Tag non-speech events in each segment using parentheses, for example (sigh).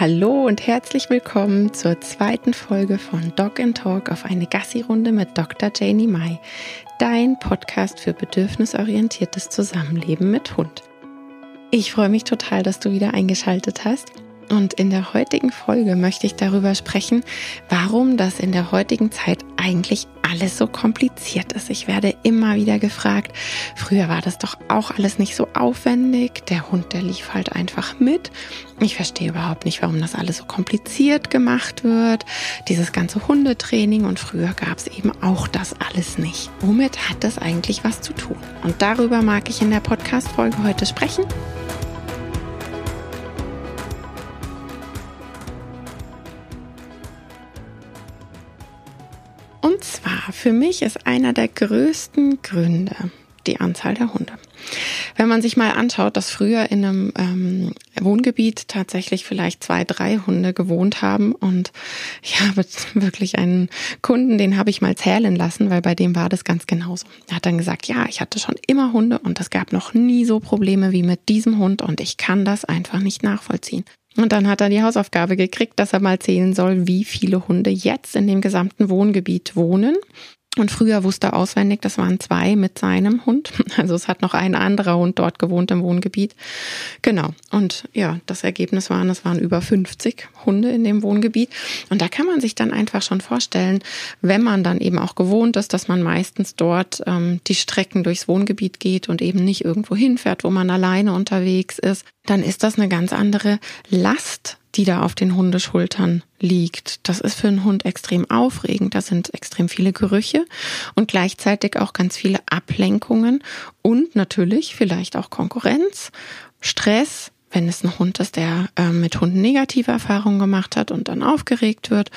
Hallo und herzlich willkommen zur zweiten Folge von Dog and Talk auf eine Gassi-Runde mit Dr. Janie Mai, dein Podcast für bedürfnisorientiertes Zusammenleben mit Hund. Ich freue mich total, dass du wieder eingeschaltet hast und in der heutigen Folge möchte ich darüber sprechen, warum das in der heutigen Zeit eigentlich alles so kompliziert ist. Ich werde immer wieder gefragt, früher war das doch auch alles nicht so aufwendig. Der Hund, der lief halt einfach mit. Ich verstehe überhaupt nicht, warum das alles so kompliziert gemacht wird. Dieses ganze Hundetraining und früher gab es eben auch das alles nicht. Womit hat das eigentlich was zu tun? Und darüber mag ich in der Podcast-Folge heute sprechen. Und zwar, für mich ist einer der größten Gründe die Anzahl der Hunde. Wenn man sich mal anschaut, dass früher in einem ähm, Wohngebiet tatsächlich vielleicht zwei, drei Hunde gewohnt haben und ich habe (laughs) wirklich einen Kunden, den habe ich mal zählen lassen, weil bei dem war das ganz genauso. Er hat dann gesagt, ja, ich hatte schon immer Hunde und es gab noch nie so Probleme wie mit diesem Hund und ich kann das einfach nicht nachvollziehen. Und dann hat er die Hausaufgabe gekriegt, dass er mal zählen soll, wie viele Hunde jetzt in dem gesamten Wohngebiet wohnen. Und früher wusste er auswendig, das waren zwei mit seinem Hund. (laughs) Also es hat noch ein anderer Hund dort gewohnt im Wohngebiet. Genau. Und ja, das Ergebnis waren, es waren über 50 Hunde in dem Wohngebiet. Und da kann man sich dann einfach schon vorstellen, wenn man dann eben auch gewohnt ist, dass man meistens dort ähm, die Strecken durchs Wohngebiet geht und eben nicht irgendwo hinfährt, wo man alleine unterwegs ist, dann ist das eine ganz andere Last, die da auf den Hundeschultern liegt. Das ist für einen Hund extrem aufregend. Da sind extrem viele Gerüche und gleichzeitig auch ganz viele Ablenkungen und natürlich vielleicht auch Konkurrenz, Stress, wenn es ein Hund ist, der äh, mit Hunden negative Erfahrungen gemacht hat und dann aufgeregt wird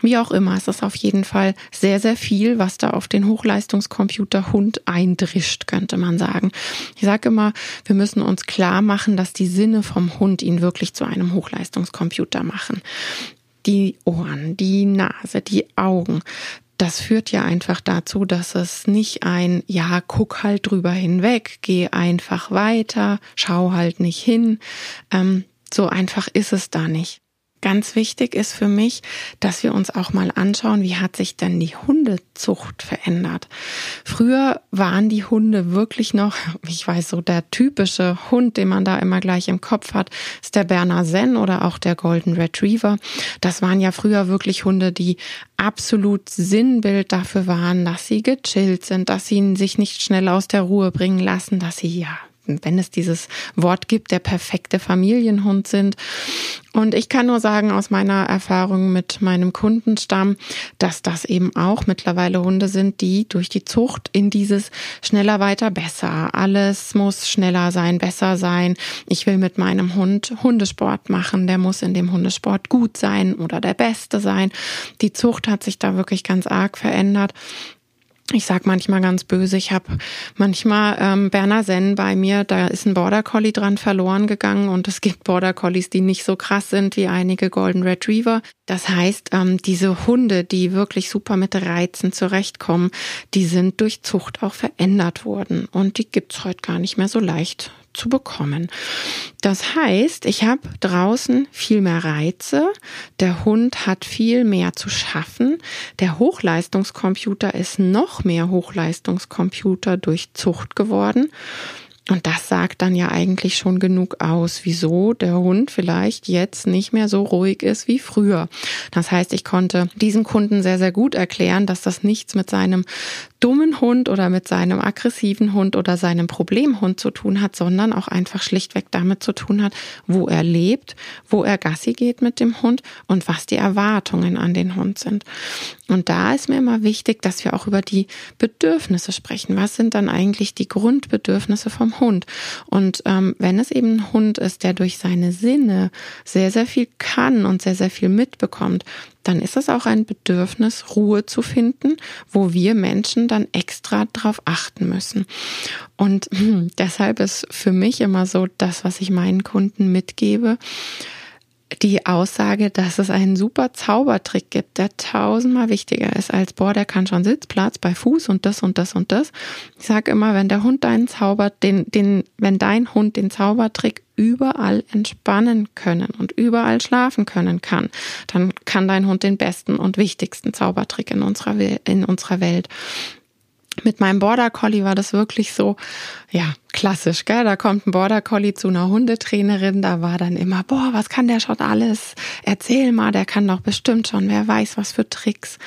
wie auch immer, es ist auf jeden Fall sehr, sehr viel, was da auf den Hochleistungscomputer Hund eindrischt, könnte man sagen. Ich sage immer, wir müssen uns klar machen, dass die Sinne vom Hund ihn wirklich zu einem Hochleistungscomputer machen. Die Ohren, die Nase, die Augen, das führt ja einfach dazu, dass es nicht ein, ja, guck halt drüber hinweg, geh einfach weiter, schau halt nicht hin. Ähm, so einfach ist es da nicht. Ganz wichtig ist für mich, dass wir uns auch mal anschauen, wie hat sich denn die Hundezucht verändert. Früher waren die Hunde wirklich noch, ich weiß so, der typische Hund, den man da immer gleich im Kopf hat, ist der Berner Senn oder auch der Golden Retriever. Das waren ja früher wirklich Hunde, die absolut Sinnbild dafür waren, dass sie gechillt sind, dass sie sich nicht schnell aus der Ruhe bringen lassen, dass sie ja wenn es dieses Wort gibt, der perfekte Familienhund sind. Und ich kann nur sagen aus meiner Erfahrung mit meinem Kundenstamm, dass das eben auch mittlerweile Hunde sind, die durch die Zucht in dieses schneller, weiter, besser. Alles muss schneller sein, besser sein. Ich will mit meinem Hund Hundesport machen. Der muss in dem Hundesport gut sein oder der Beste sein. Die Zucht hat sich da wirklich ganz arg verändert ich sag manchmal ganz böse, ich habe manchmal ähm, Berner Senn bei mir, da ist ein Border Collie dran verloren gegangen und es gibt Border Collies, die nicht so krass sind wie einige Golden Retriever. Das heißt, ähm, diese Hunde, die wirklich super mit Reizen zurechtkommen, die sind durch Zucht auch verändert worden und die gibt's heute gar nicht mehr so leicht zu bekommen. Das heißt, ich habe draußen viel mehr Reize, der Hund hat viel mehr zu schaffen, der Hochleistungscomputer ist noch mehr Hochleistungscomputer durch Zucht geworden und das sagt dann ja eigentlich schon genug aus, wieso der Hund vielleicht jetzt nicht mehr so ruhig ist wie früher. Das heißt, ich konnte diesem Kunden sehr, sehr gut erklären, dass das nichts mit seinem dummen Hund oder mit seinem aggressiven Hund oder seinem Problemhund zu tun hat, sondern auch einfach schlichtweg damit zu tun hat, wo er lebt, wo er Gassi geht mit dem Hund und was die Erwartungen an den Hund sind. Und da ist mir immer wichtig, dass wir auch über die Bedürfnisse sprechen. Was sind dann eigentlich die Grundbedürfnisse vom Hund? Und ähm, wenn es eben ein Hund ist, der durch seine Sinne sehr, sehr viel kann und sehr, sehr viel mitbekommt, dann ist es auch ein Bedürfnis, Ruhe zu finden, wo wir Menschen dann extra drauf achten müssen. Und (clears throat) deshalb ist für mich immer so das, was ich meinen Kunden mitgebe, die Aussage, dass es einen super Zaubertrick gibt, der tausendmal wichtiger ist als, boah, der kann schon Sitzplatz bei Fuß und das und das und das. Ich sage immer, wenn der Hund deinen Zauber, den, den, wenn dein Hund den Zaubertrick überall entspannen können und überall schlafen können kann, dann kann dein Hund den besten und wichtigsten Zaubertrick in unserer, in unserer Welt. Mit meinem Border Collie war das wirklich so, ja, klassisch, gell? Da kommt ein Border Collie zu einer Hundetrainerin, da war dann immer, boah, was kann der schon alles? Erzähl mal, der kann doch bestimmt schon, wer weiß was für Tricks.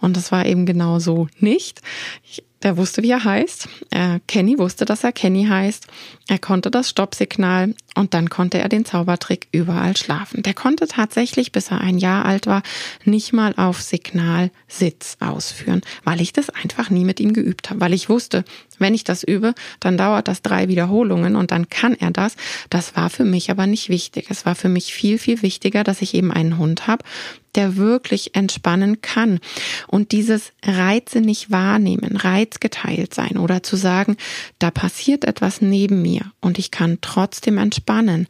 Und das war eben genau so nicht. Ich, der wusste, wie er heißt. Äh, Kenny wusste, dass er Kenny heißt. Er konnte das Stoppsignal und dann konnte er den Zaubertrick überall schlafen. Der konnte tatsächlich, bis er ein Jahr alt war, nicht mal auf Signal Sitz ausführen, weil ich das einfach nie mit ihm geübt habe, weil ich wusste, wenn ich das übe, dann dauert das drei Wiederholungen und dann kann er das. Das war für mich aber nicht wichtig. Es war für mich viel, viel wichtiger, dass ich eben einen Hund habe, der wirklich entspannen kann. Und dieses Reize nicht wahrnehmen, Reiz geteilt sein oder zu sagen, da passiert etwas neben mir und ich kann trotzdem entspannen,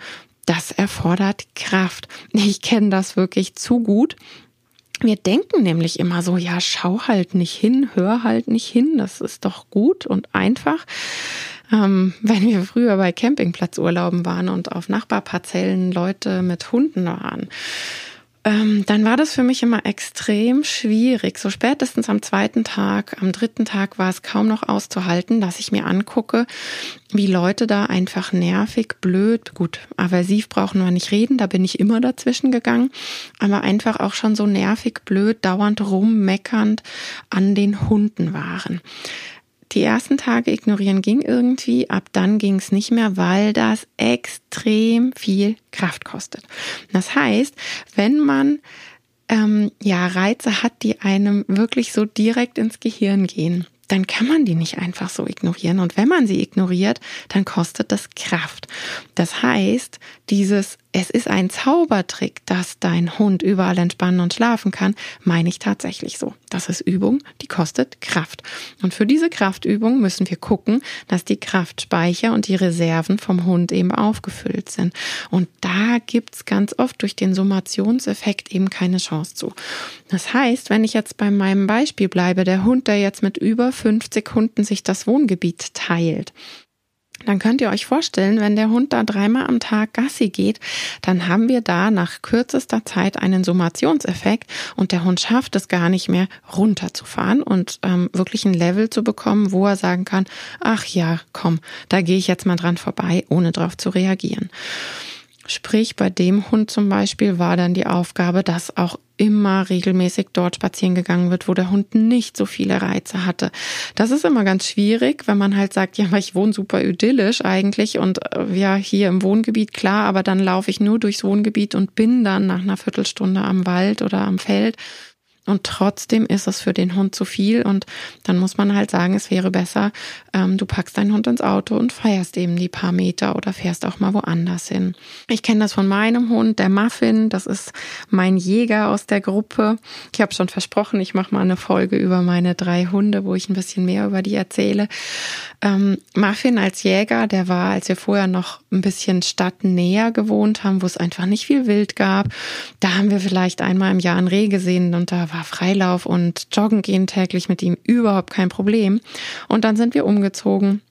das erfordert Kraft. Ich kenne das wirklich zu gut. Wir denken nämlich immer so, ja, schau halt nicht hin, hör halt nicht hin, das ist doch gut und einfach. Ähm, wenn wir früher bei Campingplatzurlauben waren und auf Nachbarparzellen Leute mit Hunden waren, ähm, dann war das für mich immer extrem schwierig. So spätestens am zweiten Tag, am dritten Tag war es kaum noch auszuhalten, dass ich mir angucke, wie Leute da einfach nervig, blöd, gut, aversiv brauchen wir nicht reden, da bin ich immer dazwischen gegangen, aber einfach auch schon so nervig, blöd, dauernd rummeckernd an den Hunden waren. Die ersten Tage ignorieren ging irgendwie, ab dann ging es nicht mehr, weil das extrem viel Kraft kostet. Das heißt, wenn man ähm, ja Reize hat, die einem wirklich so direkt ins Gehirn gehen, dann kann man die nicht einfach so ignorieren. Und wenn man sie ignoriert, dann kostet das Kraft. Das heißt, dieses, es ist ein Zaubertrick, dass dein Hund überall entspannen und schlafen kann, meine ich tatsächlich so. Das ist Übung, die kostet Kraft. Und für diese Kraftübung müssen wir gucken, dass die Kraftspeicher und die Reserven vom Hund eben aufgefüllt sind. Und da gibt's ganz oft durch den Summationseffekt eben keine Chance zu. Das heißt, wenn ich jetzt bei meinem Beispiel bleibe, der Hund, der jetzt mit über 50 Hunden sich das Wohngebiet teilt, dann könnt ihr euch vorstellen, wenn der Hund da dreimal am Tag Gassi geht, dann haben wir da nach kürzester Zeit einen Summationseffekt und der Hund schafft es gar nicht mehr runterzufahren und ähm, wirklich ein Level zu bekommen, wo er sagen kann, ach ja, komm, da gehe ich jetzt mal dran vorbei, ohne drauf zu reagieren. Sprich, bei dem Hund zum Beispiel war dann die Aufgabe, dass auch immer regelmäßig dort spazieren gegangen wird, wo der Hund nicht so viele Reize hatte. Das ist immer ganz schwierig, wenn man halt sagt, ja, ich wohne super idyllisch eigentlich und äh, ja, hier im Wohngebiet klar, aber dann laufe ich nur durchs Wohngebiet und bin dann nach einer Viertelstunde am Wald oder am Feld und trotzdem ist es für den Hund zu viel. Und dann muss man halt sagen, es wäre besser, ähm, du packst deinen Hund ins Auto und feierst eben die paar Meter oder fährst auch mal woanders hin. Ich kenne das von meinem Hund, der Muffin. Das ist mein Jäger aus der Gruppe. Ich habe schon versprochen, ich mache mal eine Folge über meine drei Hunde, wo ich ein bisschen mehr über die erzähle. Ähm, Muffin als Jäger, der war, als wir vorher noch ein bisschen stadtnäher gewohnt haben, wo es einfach nicht viel Wild gab, da haben wir vielleicht einmal im Jahr ein Reh gesehen und da war Freilauf und Joggen gehen täglich mit ihm überhaupt kein Problem. Und dann sind wir umgezogen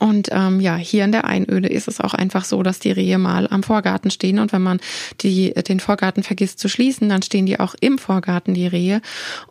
und ähm, ja, hier in der Einöde ist es auch einfach so, dass die Rehe mal am Vorgarten stehen und wenn man die, den Vorgarten vergisst zu schließen, dann stehen die auch im Vorgarten, die Rehe.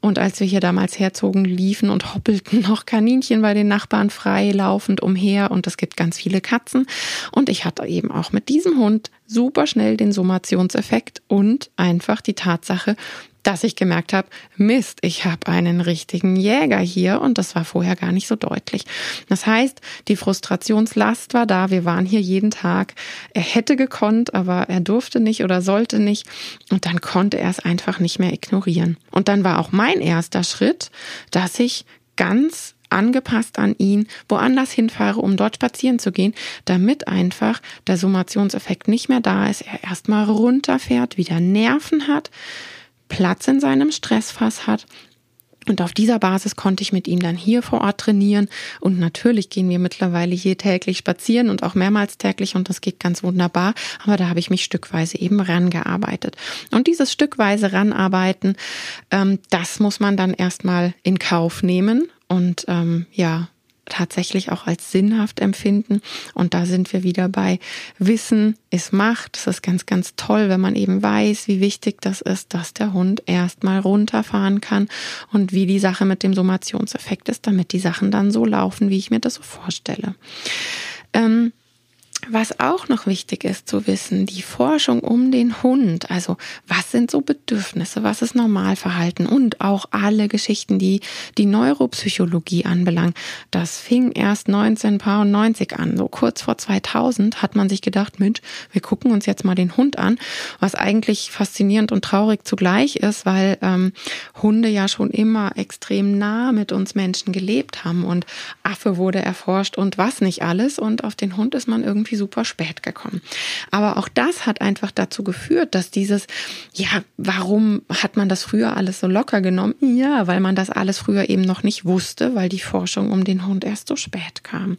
Und als wir hier damals herzogen, liefen und hoppelten (laughs) noch Kaninchen bei den Nachbarn frei laufend umher und es gibt ganz viele Katzen. Und ich hatte eben auch mit diesem Hund super schnell den Summationseffekt und einfach die Tatsache, dass ich gemerkt habe, Mist, ich habe einen richtigen Jäger hier und das war vorher gar nicht so deutlich. Das heißt, die Frustrationslast war da, wir waren hier jeden Tag. Er hätte gekonnt, aber er durfte nicht oder sollte nicht und dann konnte er es einfach nicht mehr ignorieren. Und dann war auch mein erster Schritt, dass ich ganz angepasst an ihn woanders hinfahre, um dort spazieren zu gehen, damit einfach der Summationseffekt nicht mehr da ist, er erstmal runterfährt, wieder Nerven hat, Platz in seinem Stressfass hat Und auf dieser Basis konnte ich mit ihm dann hier vor Ort trainieren. Und natürlich gehen wir mittlerweile hier täglich spazieren und auch mehrmals täglich und das geht ganz wunderbar. Aber da habe ich mich stückweise eben rangearbeitet. Und dieses stückweise ranarbeiten, ähm, das muss man dann erstmal in Kauf nehmen. Und ähm, ja, tatsächlich auch als sinnhaft empfinden. Und da sind wir wieder bei Wissen ist Macht. Das ist ganz, ganz toll, wenn man eben weiß, wie wichtig das ist, dass der Hund erstmal runterfahren kann und wie die Sache mit dem Summationseffekt ist, damit die Sachen dann so laufen, wie ich mir das so vorstelle. Ähm, was auch noch wichtig ist zu wissen, die Forschung um den Hund, also was sind so Bedürfnisse, was ist Normalverhalten? Und auch alle Geschichten, die die Neuropsychologie anbelangen, das fing erst 1990 an. So kurz vor 2000 hat man sich gedacht, Mensch, wir gucken uns jetzt mal den Hund an, was eigentlich faszinierend und traurig zugleich ist, weil ähm, Hunde ja schon immer extrem nah mit uns Menschen gelebt haben. Und Affe wurde erforscht und was nicht alles. Und auf den Hund ist man irgendwie super spät gekommen. Aber auch das hat einfach dazu geführt, dass dieses, ja, warum hat man das früher alles so locker genommen? Ja, weil man das alles früher eben noch nicht wusste, weil die Forschung um den Hund erst so spät kam.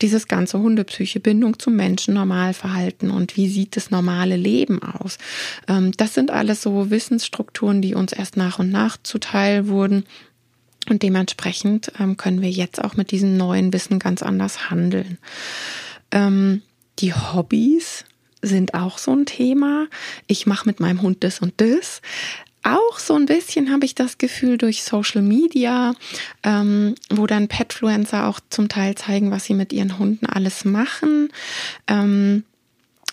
Dieses ganze Hundepsyche, Bindung zum Menschen, Normalverhalten und wie sieht das normale Leben aus? Ähm, das sind alles so Wissensstrukturen, die uns erst nach und nach zuteil wurden. Und dementsprechend ähm, können wir jetzt auch mit diesem neuen Wissen ganz anders handeln. Ähm, die Hobbys sind auch so ein Thema. Ich mache mit meinem Hund das und das. Auch so ein bisschen habe ich das Gefühl durch Social Media, ähm, wo dann Petfluencer auch zum Teil zeigen, was sie mit ihren Hunden alles machen. Ähm,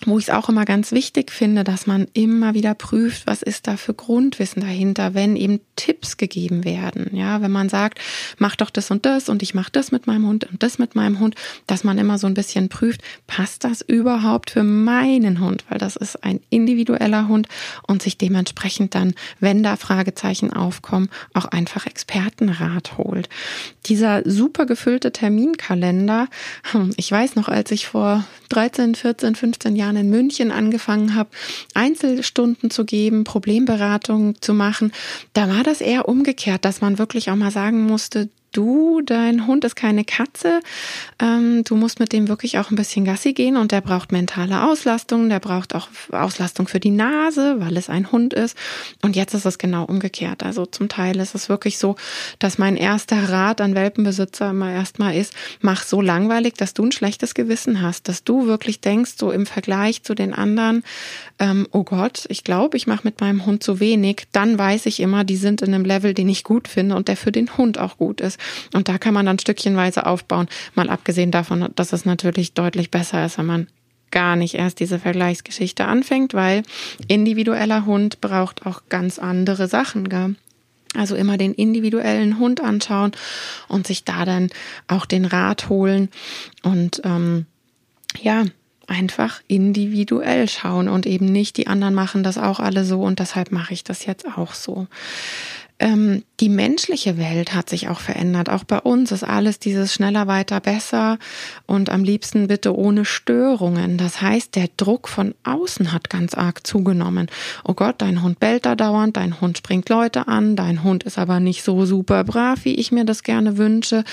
wo ich es auch immer ganz wichtig finde, dass man immer wieder prüft, was ist da für Grundwissen dahinter, wenn eben Tipps gegeben werden. Ja, wenn man sagt, mach doch das und das und ich mache das mit meinem Hund und das mit meinem Hund, dass man immer so ein bisschen prüft, passt das überhaupt für meinen Hund, weil das ist ein individueller Hund und sich dementsprechend dann, wenn da Fragezeichen aufkommen, auch einfach Expertenrat holt. Dieser super gefüllte Terminkalender, hm, ich weiß noch, als ich vor 13, 14, 15 Jahren in München angefangen habe, Einzelstunden zu geben, Problemberatungen zu machen, da war das eher umgekehrt, dass man wirklich auch mal sagen musste, du, dein Hund ist keine Katze. Ähm, du musst mit dem wirklich auch ein bisschen Gassi gehen und der braucht mentale Auslastung, der braucht auch Auslastung für die Nase, weil es ein Hund ist. Und jetzt ist es genau umgekehrt. Also zum Teil ist es wirklich so, dass mein erster Rat an Welpenbesitzer immer erstmal ist, mach so langweilig, dass du ein schlechtes Gewissen hast, dass du wirklich denkst, so im Vergleich zu den anderen, ähm, oh Gott, ich glaube, ich mache mit meinem Hund zu wenig. Dann weiß ich immer, die sind in einem Level, den ich gut finde und der für den Hund auch gut ist. Und da kann man dann stückchenweise aufbauen. Mal abgesehen davon, dass es natürlich deutlich besser ist, wenn man gar nicht erst diese Vergleichsgeschichte anfängt, weil individueller Hund braucht auch ganz andere Sachen. Gell? Also immer den individuellen Hund anschauen und sich da dann auch den Rat holen und ähm, ja, einfach individuell schauen und eben nicht die anderen machen das auch alle so und deshalb mache ich das jetzt auch so. Ähm, die menschliche Welt hat sich auch verändert. Auch bei uns ist alles dieses schneller, weiter, besser und am liebsten bitte ohne Störungen. Das heißt, der Druck von außen hat ganz arg zugenommen. Oh Gott, dein Hund bellt da dauernd, dein Hund springt Leute an, dein Hund ist aber nicht so super brav, wie ich mir das gerne wünsche.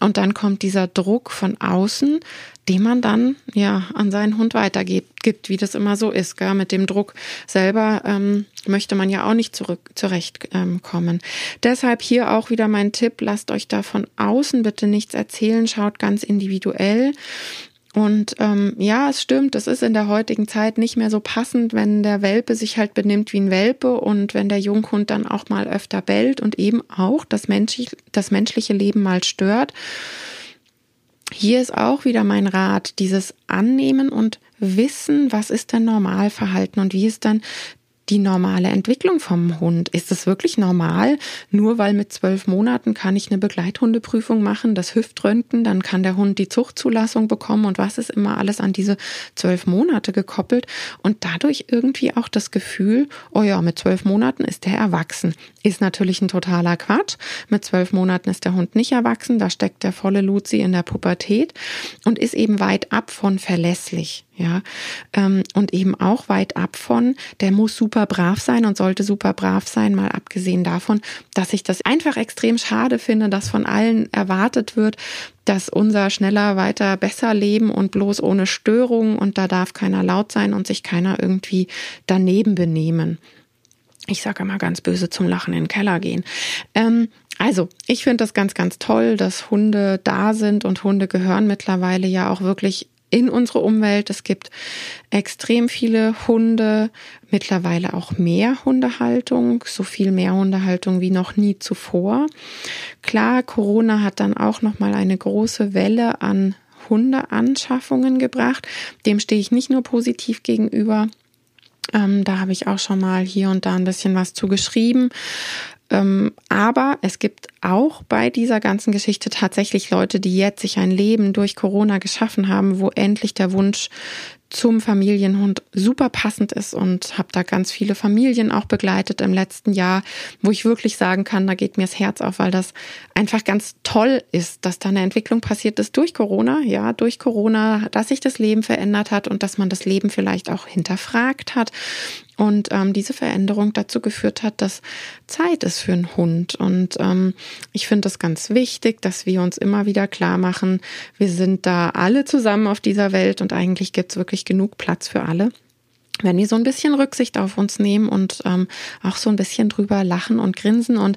Und dann kommt dieser Druck von außen, den man dann ja an seinen Hund weitergibt, gibt, wie das immer so ist. Gell? Mit dem Druck selber ähm, möchte man ja auch nicht zurück zurechtkommen. Ähm, Deshalb hier auch wieder mein Tipp: Lasst euch da von außen bitte nichts erzählen, schaut ganz individuell. Und ähm, ja, es stimmt, es ist in der heutigen Zeit nicht mehr so passend, wenn der Welpe sich halt benimmt wie ein Welpe und wenn der Junghund dann auch mal öfter bellt und eben auch das, menschlich, das menschliche Leben mal stört. Hier ist auch wieder mein Rat, dieses Annehmen und Wissen, was ist denn Normalverhalten und wie ist dann die normale Entwicklung vom Hund? Ist es wirklich normal? Nur weil mit zwölf Monaten kann ich eine Begleithundeprüfung machen, das Hüftröntgen, dann kann der Hund die Zuchtzulassung bekommen und was ist immer alles an diese zwölf Monate gekoppelt und dadurch irgendwie auch das Gefühl, oh ja, mit zwölf Monaten ist der erwachsen. Ist natürlich ein totaler Quatsch. Mit zwölf Monaten ist der Hund nicht erwachsen, da steckt der volle Luzi in der Pubertät und ist eben weit ab von verlässlich. Ja, ähm, und eben auch weit ab von, der muss super brav sein und sollte super brav sein, mal abgesehen davon, dass ich das einfach extrem schade finde, dass von allen erwartet wird, dass unser schneller, weiter, besser Leben und bloß ohne Störung und da darf keiner laut sein und sich keiner irgendwie daneben benehmen. Ich sage immer ganz böse zum Lachen in den Keller gehen. Ähm, also, ich finde das ganz, ganz toll, dass Hunde da sind und Hunde gehören mittlerweile ja auch wirklich in unsere Umwelt. Es gibt extrem viele Hunde, mittlerweile auch mehr Hundehaltung, so viel mehr Hundehaltung wie noch nie zuvor. Klar, Corona hat dann auch noch mal eine große Welle an Hundeanschaffungen gebracht. Dem stehe ich nicht nur positiv gegenüber. Ähm, da habe ich auch schon mal hier und da ein bisschen was zu geschrieben. Ähm, aber es gibt auch bei dieser ganzen Geschichte tatsächlich Leute, die jetzt sich ein Leben durch Corona geschaffen haben, wo endlich der Wunsch zum Familienhund super passend ist und habe da ganz viele Familien auch begleitet im letzten Jahr, wo ich wirklich sagen kann, da geht mir das Herz auf, weil das einfach ganz toll ist, dass da eine Entwicklung passiert ist durch Corona, ja, durch Corona, dass sich das Leben verändert hat und dass man das Leben vielleicht auch hinterfragt hat und ähm, diese Veränderung dazu geführt hat, dass Zeit ist für einen Hund. Und ähm, ich finde es ganz wichtig, dass wir uns immer wieder klar machen, wir sind da alle zusammen auf dieser Welt und eigentlich gibt es wirklich genug Platz für alle. Wenn wir so ein bisschen Rücksicht auf uns nehmen und ähm, auch so ein bisschen drüber lachen und grinsen und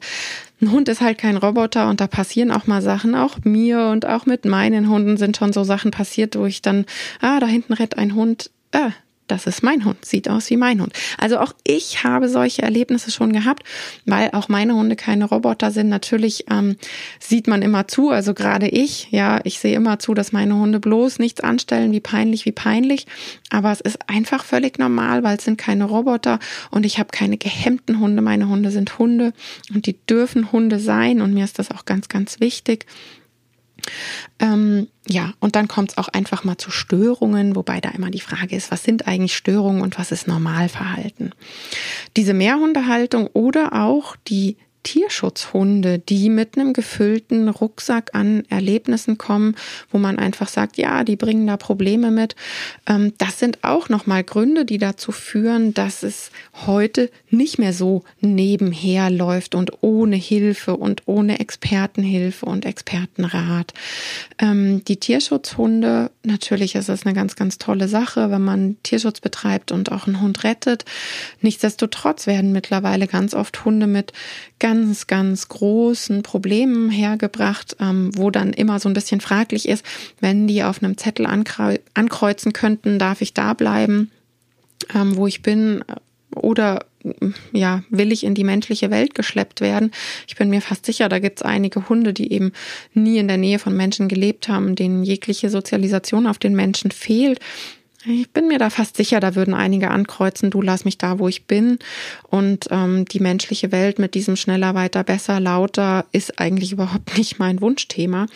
ein Hund ist halt kein Roboter und da passieren auch mal Sachen. Auch mir und auch mit meinen Hunden sind schon so Sachen passiert, wo ich dann, ah, da hinten rennt ein Hund, äh, das ist mein Hund, sieht aus wie mein Hund. Also auch ich habe solche Erlebnisse schon gehabt, weil auch meine Hunde keine Roboter sind. Natürlich ähm, sieht man immer zu, also gerade ich, ja, ich sehe immer zu, dass meine Hunde bloß nichts anstellen, wie peinlich, wie peinlich. Aber es ist einfach völlig normal, weil es sind keine Roboter und ich habe keine gehemmten Hunde. Meine Hunde sind Hunde und die dürfen Hunde sein und mir ist das auch ganz, ganz wichtig. Ähm, ja, und dann kommt es auch einfach mal zu Störungen, wobei da immer die Frage ist, was sind eigentlich Störungen und was ist Normalverhalten? Diese Mehrhundehaltung oder auch die Tierschutzhunde, die mit einem gefüllten Rucksack an Erlebnissen kommen, wo man einfach sagt, ja, die bringen da Probleme mit. Ähm, das sind auch nochmal Gründe, die dazu führen, dass es heute nicht mehr so nebenher läuft und ohne Hilfe und ohne Expertenhilfe und Expertenrat. Ähm, die Tierschutzhunde, natürlich ist es eine ganz, ganz tolle Sache, wenn man Tierschutz betreibt und auch einen Hund rettet. Nichtsdestotrotz werden mittlerweile ganz oft Hunde mit ganz, ganz großen Problemen hergebracht, ähm, wo dann immer so ein bisschen fraglich ist, wenn die auf einem Zettel ankreuzen könnten, darf ich da bleiben, ähm, wo ich bin, oder ja, will ich in die menschliche Welt geschleppt werden? Ich bin mir fast sicher, da gibt es einige Hunde, die eben nie in der Nähe von Menschen gelebt haben, denen jegliche Sozialisation auf den Menschen fehlt ich bin mir da fast sicher, da würden einige ankreuzen, du lass mich da, wo ich bin. Und ähm, die menschliche Welt mit diesem schneller, weiter, besser, lauter ist eigentlich überhaupt (laughs) nicht mein Wunschthema.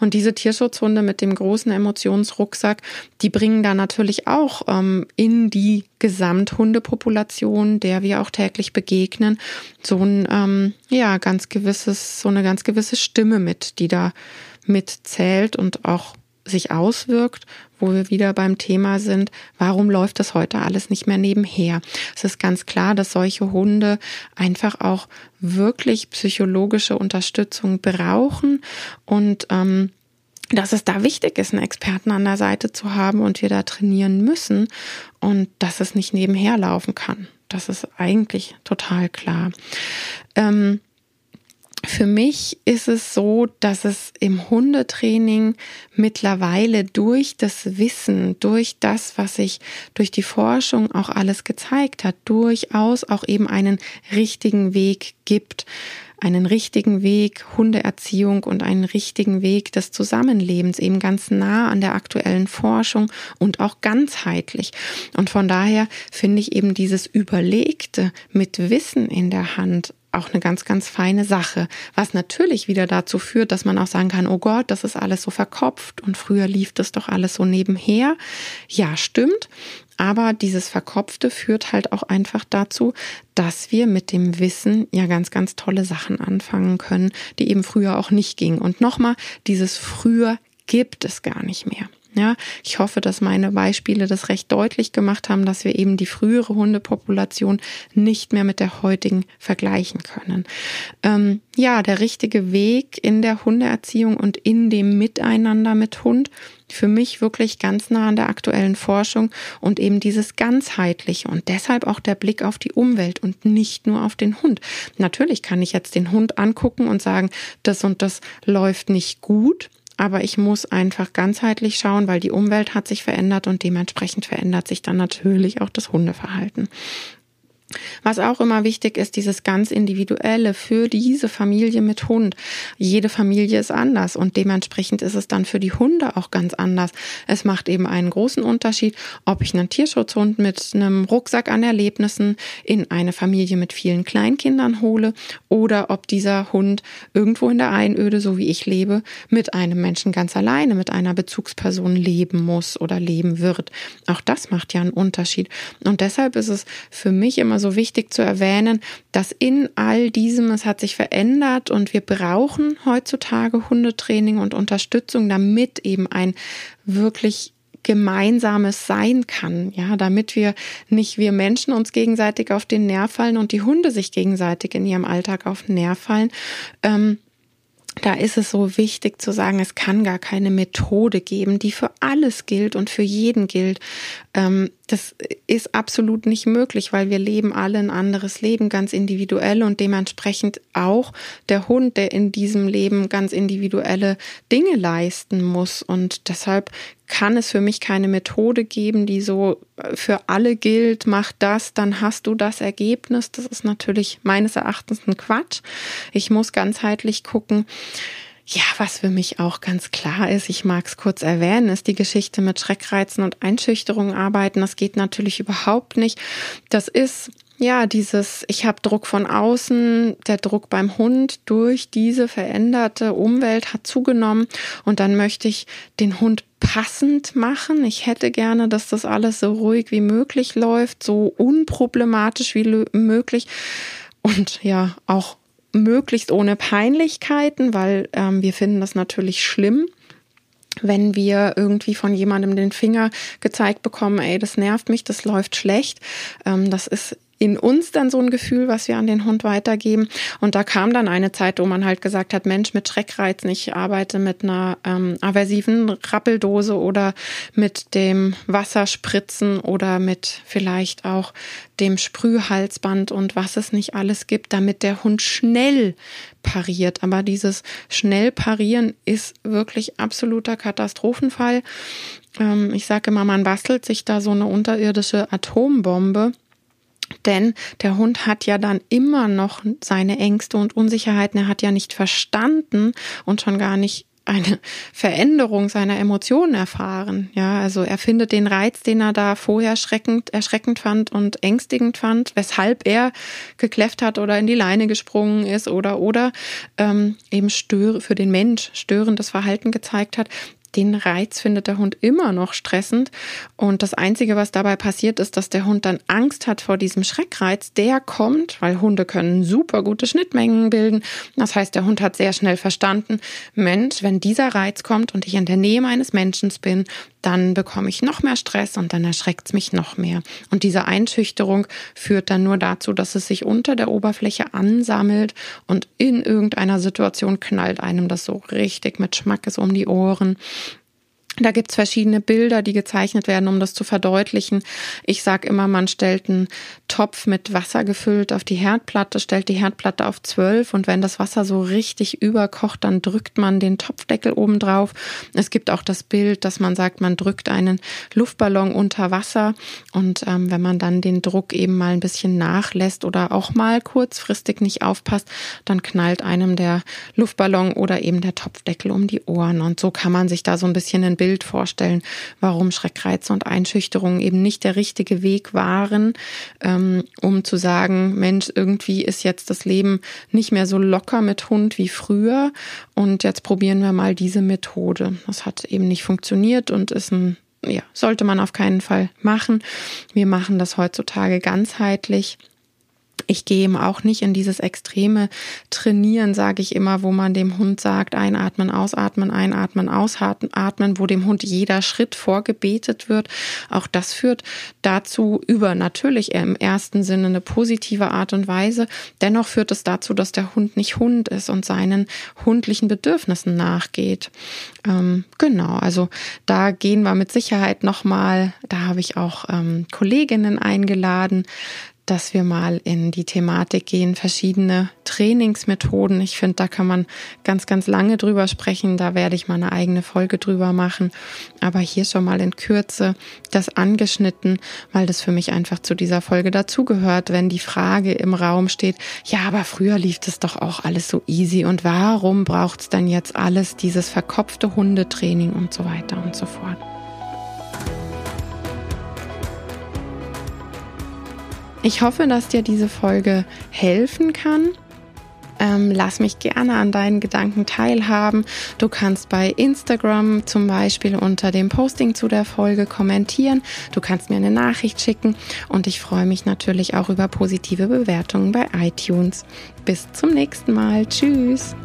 Und diese Tierschutzhunde mit dem großen Emotionsrucksack, die bringen da natürlich auch ähm, in die Gesamthundepopulation, der wir auch täglich begegnen, so ein ähm, ja ganz gewisses, so eine ganz gewisse Stimme mit, die da mitzählt und auch sich auswirkt, wo wir wieder beim Thema sind, warum läuft das heute alles nicht mehr nebenher? Es ist ganz klar, dass solche Hunde einfach auch wirklich psychologische Unterstützung brauchen und ähm, dass es da wichtig ist, einen Experten an der Seite zu haben und wir da trainieren müssen und dass es nicht nebenher laufen kann. Das ist eigentlich total klar. Ähm, für mich ist es so, dass es im Hundetraining mittlerweile durch das Wissen, durch das, was sich durch die Forschung auch alles gezeigt hat, durchaus auch eben einen richtigen Weg gibt. Einen richtigen Weg Hundeerziehung und einen richtigen Weg des Zusammenlebens, eben ganz nah an der aktuellen Forschung und auch ganzheitlich. Und von daher finde ich eben dieses Überlegte mit Wissen in der Hand auch eine ganz, ganz feine Sache. Was natürlich wieder dazu führt, dass man auch sagen kann, oh Gott, das ist alles so verkopft und früher lief das doch alles so nebenher. Ja, stimmt. Aber dieses Verkopfte führt halt auch einfach dazu, dass wir mit dem Wissen ja ganz, ganz tolle Sachen anfangen können, die eben früher auch nicht gingen. Und nochmal, dieses früher gibt es gar nicht mehr. Ja, ich hoffe, dass meine Beispiele das recht deutlich gemacht haben, dass wir eben die frühere Hundepopulation nicht mehr mit der heutigen vergleichen können. Ähm, ja, der richtige Weg in der Hundeerziehung und in dem Miteinander mit Hund für mich wirklich ganz nah an der aktuellen Forschung und eben dieses ganzheitliche und deshalb auch der Blick auf die Umwelt und nicht nur auf den Hund. Natürlich kann ich jetzt den Hund angucken und sagen, das und das läuft nicht gut, aber ich muss einfach ganzheitlich schauen, weil die Umwelt hat sich verändert und dementsprechend verändert sich dann natürlich auch das Hundeverhalten. Was auch immer wichtig ist, dieses ganz individuelle für diese Familie mit Hund. Jede Familie ist anders und dementsprechend ist es dann für die Hunde auch ganz anders. Es macht eben einen großen Unterschied, ob ich einen Tierschutzhund mit einem Rucksack an Erlebnissen in eine Familie mit vielen Kleinkindern hole oder ob dieser Hund irgendwo in der Einöde, so wie ich lebe, mit einem Menschen ganz alleine, mit einer Bezugsperson leben muss oder leben wird. Auch das macht ja einen Unterschied. Und deshalb ist es für mich immer so so wichtig zu erwähnen, dass in all diesem, es hat sich verändert und wir brauchen heutzutage Hundetraining und Unterstützung, damit eben ein wirklich gemeinsames sein kann, ja, damit wir nicht wir Menschen uns gegenseitig auf den Nerv fallen und die Hunde sich gegenseitig in ihrem Alltag auf den Nerv fallen. Ähm, da ist es so wichtig zu sagen, es kann gar keine Methode geben, die für alles gilt und für jeden gilt. Ähm, das ist absolut nicht möglich, weil wir leben alle ein anderes Leben, ganz individuell und dementsprechend auch der Hund, der in diesem Leben ganz individuelle Dinge leisten muss. Und deshalb kann es für mich keine Methode geben, die so für alle gilt, mach das, dann hast du das Ergebnis. Das ist natürlich meines Erachtens ein Quatsch. Ich muss ganzheitlich gucken. Ja, was für mich auch ganz klar ist, ich mag es kurz erwähnen, ist die Geschichte mit Schreckreizen und Einschüchterungen arbeiten. Das geht natürlich überhaupt nicht. Das ist ja, dieses, ich habe Druck von außen, der Druck beim Hund durch diese veränderte Umwelt hat zugenommen und dann möchte ich den Hund passend machen. Ich hätte gerne, dass das alles so ruhig wie möglich läuft, so unproblematisch wie möglich und ja, auch möglichst ohne Peinlichkeiten, weil ähm, wir finden das natürlich schlimm, wenn wir irgendwie von jemandem den Finger gezeigt bekommen, ey, das nervt mich, das läuft schlecht. Ähm, das ist in uns dann so ein Gefühl, was wir an den Hund weitergeben. Und da kam dann eine Zeit, wo man halt gesagt hat, Mensch, mit Schreckreizen, ich arbeite mit einer ähm, aversiven Rappeldose oder mit dem Wasserspritzen oder mit vielleicht auch dem Sprühhalsband und was es nicht alles gibt, damit der Hund schnell pariert. Aber dieses schnell parieren ist wirklich absoluter Katastrophenfall. Ähm, ich sage immer, man bastelt sich da so eine unterirdische Atombombe denn der Hund hat ja dann immer noch seine Ängste und Unsicherheiten. Er hat ja nicht verstanden und schon gar nicht eine (laughs) Veränderung seiner Emotionen erfahren. Ja, also er findet den Reiz, den er da vorher erschreckend, erschreckend fand und ängstigend fand, weshalb er gekläfft hat oder in die Leine gesprungen ist oder oder ähm, eben störe für den Mensch störendes Verhalten gezeigt hat den Reiz findet der Hund immer noch stressend. Und das Einzige, was dabei passiert, ist, dass der Hund dann Angst hat vor diesem Schreckreiz. Der kommt, weil Hunde können super gute Schnittmengen bilden. Das heißt, der Hund hat sehr schnell verstanden, Mensch, wenn dieser Reiz kommt und ich in der Nähe meines Menschen bin, dann bekomme ich noch mehr Stress und dann erschreckt es mich noch mehr. Und diese Einschüchterung führt dann nur dazu, dass es sich unter der Oberfläche ansammelt und in irgendeiner Situation knallt einem das so richtig mit Schmackes um die Ohren. Da gibt's verschiedene Bilder, die gezeichnet werden, um das zu verdeutlichen. Ich sage immer, man stellt einen Topf mit Wasser gefüllt auf die Herdplatte, stellt die Herdplatte auf zwölf und wenn das Wasser so richtig überkocht, dann drückt man den Topfdeckel oben drauf. Es gibt auch das Bild, dass man sagt, man drückt einen Luftballon unter Wasser und ähm, wenn man dann den Druck eben mal ein bisschen nachlässt oder auch mal kurzfristig nicht aufpasst, dann knallt einem der Luftballon oder eben der Topfdeckel um die Ohren und so kann man sich da so ein bisschen ein Bild vorstellen, warum Schreckreize und Einschüchterungen eben nicht der richtige Weg waren, ähm, um zu sagen, Mensch, irgendwie ist jetzt das Leben nicht mehr so locker mit Hund wie früher und jetzt probieren wir mal diese Methode. Das hat eben nicht funktioniert und ist ein ja, sollte man auf keinen Fall machen. Wir machen das heutzutage ganzheitlich ich gehe eben auch nicht in dieses extreme Trainieren, sage ich immer, wo man dem Hund sagt, einatmen, ausatmen, einatmen, ausatmen, wo dem Hund jeder Schritt vorgebetet wird. Auch das führt dazu über natürlich im ersten Sinne eine positive Art und Weise. Dennoch führt es dazu, dass der Hund nicht Hund ist und seinen hundlichen Bedürfnissen nachgeht. Ähm, genau, also da gehen wir mit Sicherheit nochmal, da habe ich auch ähm, Kolleginnen eingeladen, dass wir mal in die Thematik gehen, verschiedene Trainingsmethoden. Ich finde, da kann man ganz, ganz lange drüber sprechen. Da werde ich mal eine eigene Folge drüber machen. Aber hier schon mal in Kürze das angeschnitten, weil das für mich einfach zu dieser Folge dazugehört, wenn die Frage im Raum steht, ja, aber früher lief das doch auch alles so easy und warum braucht es dann jetzt alles dieses verkopfte Hundetraining und so weiter und so fort. Ich hoffe, dass dir diese Folge helfen kann. Ähm, lass mich gerne an deinen Gedanken teilhaben. Du kannst bei Instagram zum Beispiel unter dem Posting zu der Folge kommentieren. Du kannst mir eine Nachricht schicken und ich freue mich natürlich auch über positive Bewertungen bei iTunes. Bis zum nächsten Mal. Tschüss.